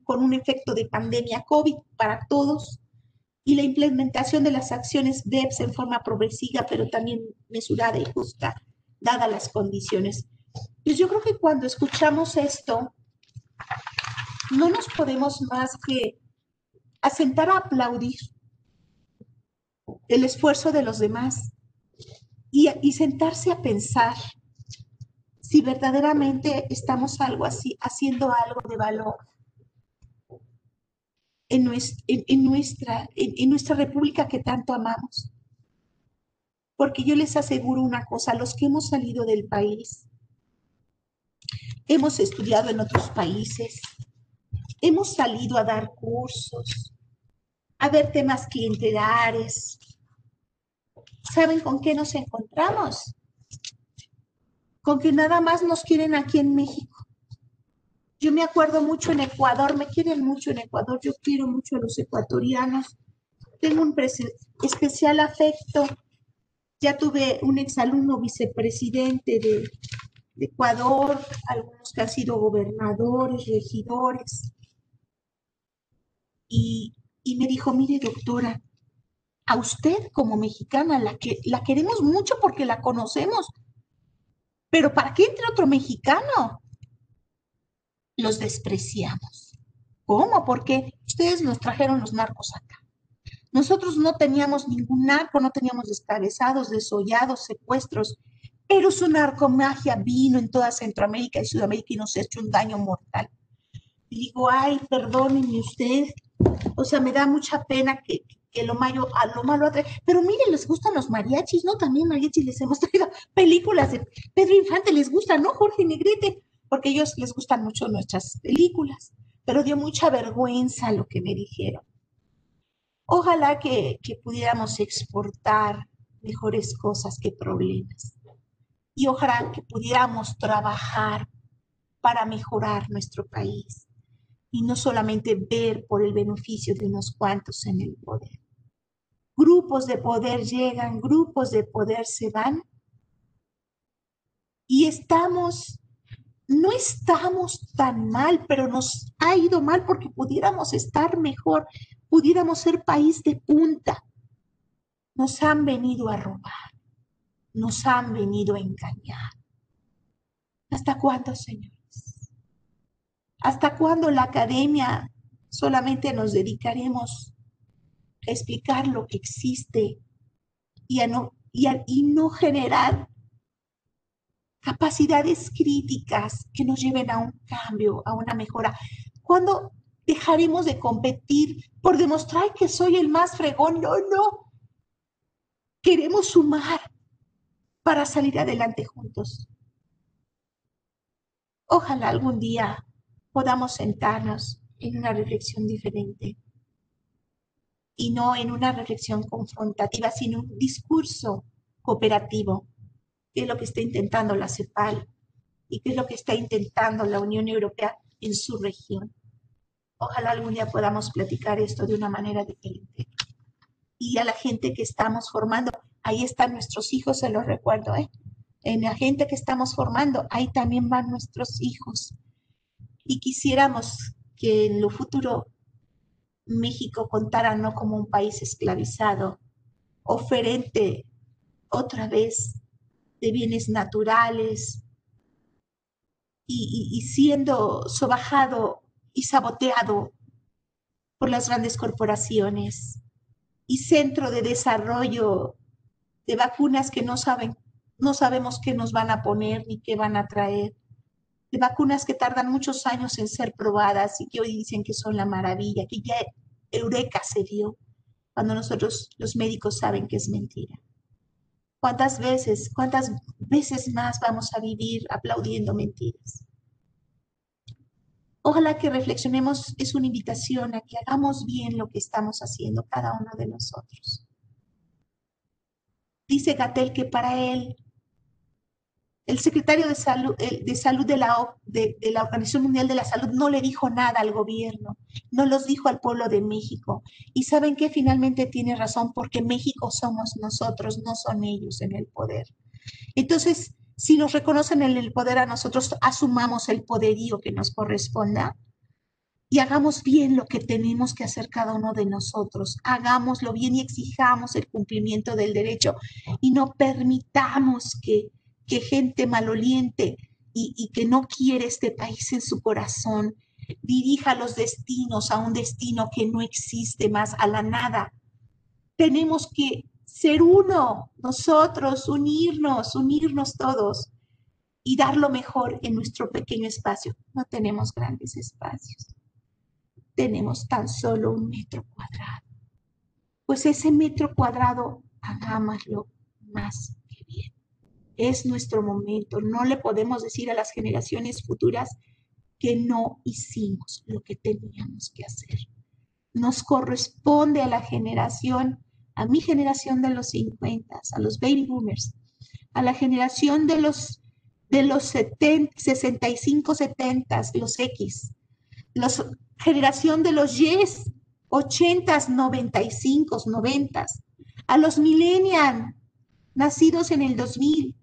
con un efecto de pandemia COVID para todos y la implementación de las acciones BEPS en forma progresiva, pero también mesurada y justa dadas las condiciones. Pues yo creo que cuando escuchamos esto, no nos podemos más que asentar a aplaudir el esfuerzo de los demás y, y sentarse a pensar si verdaderamente estamos algo así, haciendo algo de valor en nuestra, en, nuestra, en nuestra república que tanto amamos. Porque yo les aseguro una cosa, los que hemos salido del país, hemos estudiado en otros países, hemos salido a dar cursos, a ver temas clientelares. ¿Saben con qué nos encontramos? con que nada más nos quieren aquí en México. Yo me acuerdo mucho en Ecuador, me quieren mucho en Ecuador, yo quiero mucho a los ecuatorianos, tengo un especial afecto. Ya tuve un exalumno vicepresidente de, Ecuador, algunos que han sido gobernadores, regidores. Y, me dijo, mire doctora, a usted como mexicana la, que, la queremos mucho porque la conocemos, pero ¿para qué entre otro mexicano? Los despreciamos. ¿Cómo? Porque ustedes nos trajeron los narcos acá. Nosotros no teníamos ningún narco, no teníamos descabezados, desollados, secuestros, pero su narcomagia vino en toda Centroamérica y Sudamérica y nos ha hecho un daño mortal. Y digo, ay, perdónenme usted, o sea, me da mucha pena que, que lo malo, a lo malo atrae. Pero miren, les gustan los mariachis, ¿no? También mariachis les hemos traído películas de Pedro Infante, les gusta, ¿no? Jorge Negrete, porque ellos les gustan mucho nuestras películas. Pero dio mucha vergüenza lo que me dijeron. Ojalá que, pudiéramos exportar mejores cosas que problemas. Y ojalá que pudiéramos trabajar para mejorar nuestro país y no solamente ver por el beneficio de unos cuantos en el poder. Grupos de poder llegan, grupos de poder se van y estamos, no estamos tan mal, pero nos ha ido mal porque pudiéramos estar mejor pudiéramos ser país de punta. Nos han venido a robar, nos han venido a engañar. ¿Hasta cuándo, señores? ¿Hasta cuándo la academia solamente nos dedicaremos a explicar lo que existe y a no, y y no generar capacidades críticas que nos lleven a un cambio, a una mejora? ¿Cuándo dejaremos de competir por demostrar que soy el más fregón. No, no. Queremos sumar para salir adelante juntos. Ojalá algún día podamos sentarnos en una reflexión diferente y no en una reflexión confrontativa, sino un discurso cooperativo, que es lo que está intentando la CEPAL y que es lo que está intentando la Unión Europea en su región. Ojalá algún día podamos platicar esto de una manera diferente. Y a la gente que estamos formando, ahí están nuestros hijos, se los recuerdo, ¿eh? En la gente que estamos formando, ahí también van nuestros hijos. Y quisiéramos que en lo futuro México contara no como un país esclavizado, oferente otra vez de bienes naturales y, siendo sobajado y saboteado por las grandes corporaciones y centro de desarrollo de vacunas que no saben, no sabemos qué nos van a poner ni qué van a traer, de vacunas que tardan muchos años en ser probadas y que hoy dicen que son la maravilla, que ya Eureka se dio, cuando nosotros los médicos saben que es mentira. ¿Cuántas veces, cuántas veces más vamos a vivir aplaudiendo mentiras? Ojalá que reflexionemos, es una invitación a que hagamos bien lo que estamos haciendo cada uno de nosotros. Dice Gatel que para él, el secretario de salud de, la Organización Mundial de la Salud no le dijo nada al gobierno, no los dijo al pueblo de México. Y saben que finalmente tiene razón porque México somos nosotros, no son ellos en el poder. Entonces, si nos reconocen en el poder a nosotros, asumamos el poderío que nos corresponda y hagamos bien lo que tenemos que hacer cada uno de nosotros. Hagámoslo bien y exijamos el cumplimiento del derecho y no permitamos que, que gente maloliente y, que no quiere este país en su corazón dirija los destinos a un destino que no existe más, a la nada. Tenemos que ser uno, nosotros, unirnos, unirnos todos y dar lo mejor en nuestro pequeño espacio. No tenemos grandes espacios, tenemos tan solo un metro cuadrado. Pues ese metro cuadrado, hagámoslo más que bien. Es nuestro momento. No le podemos decir a las generaciones futuras que no hicimos lo que teníamos que hacer. Nos corresponde a la generación a mi generación de los 50, a los baby boomers, a la generación de los de los 65, 70, los X, la generación de los Y, 80, 95, 90, a los millennials nacidos en el 2000,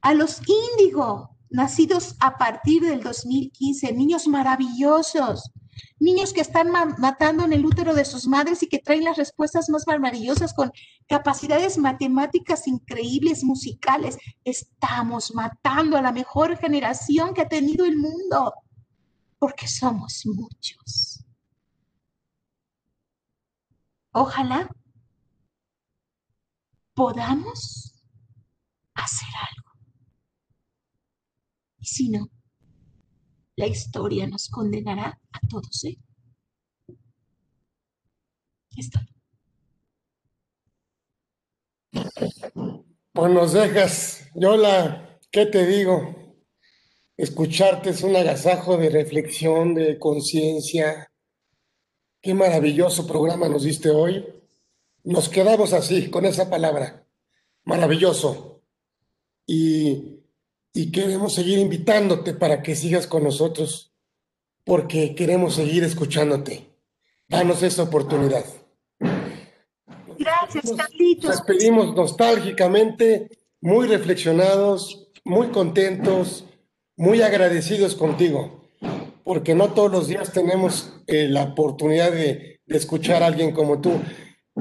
a los índigo nacidos a partir del 2015, niños maravillosos, niños que están matando en el útero de sus madres y que traen las respuestas más maravillosas con capacidades matemáticas increíbles, musicales. Estamos matando a la mejor generación que ha tenido el mundo, porque somos muchos. Ojalá podamos hacer algo. Si no, la historia nos condenará a todos, ¿eh? Esto. Pues nos dejas, Yola, ¿qué te digo? Escucharte es un agasajo de reflexión, de conciencia. Qué maravilloso programa nos diste hoy. Nos quedamos así, con esa palabra. Maravilloso. Y y queremos seguir invitándote para que sigas con nosotros, porque queremos seguir escuchándote. Danos esa oportunidad. Gracias, Carlitos. Nos despedimos nostálgicamente, muy reflexionados, muy contentos, muy agradecidos contigo, porque no todos los días tenemos eh, la oportunidad de, de escuchar a alguien como tú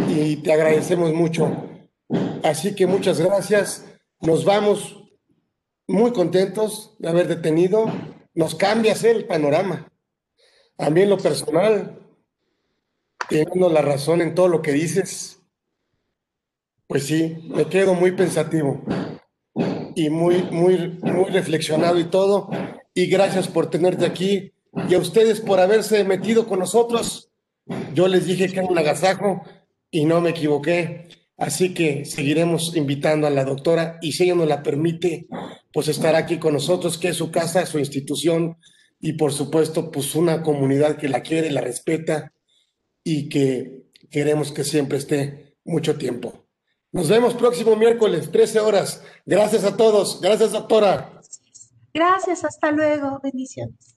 y te agradecemos mucho. Así que muchas gracias. Nos vamos muy contentos de haber detenido. Nos cambia el panorama. A mí lo personal, teniendo la razón en todo lo que dices, pues sí, me quedo muy pensativo y muy, muy, muy reflexionado y todo. Y gracias por tenerte aquí y a ustedes por haberse metido con nosotros. Yo les dije que era un agasajo y no me equivoqué. Así que seguiremos invitando a la doctora y si ella nos la permite, pues estará aquí con nosotros, que es su casa, su institución y por supuesto, pues una comunidad que la quiere, la respeta y que queremos que siempre esté mucho tiempo. Nos vemos próximo miércoles, 13 horas. Gracias a todos. Gracias, doctora. Gracias, hasta luego. Bendiciones.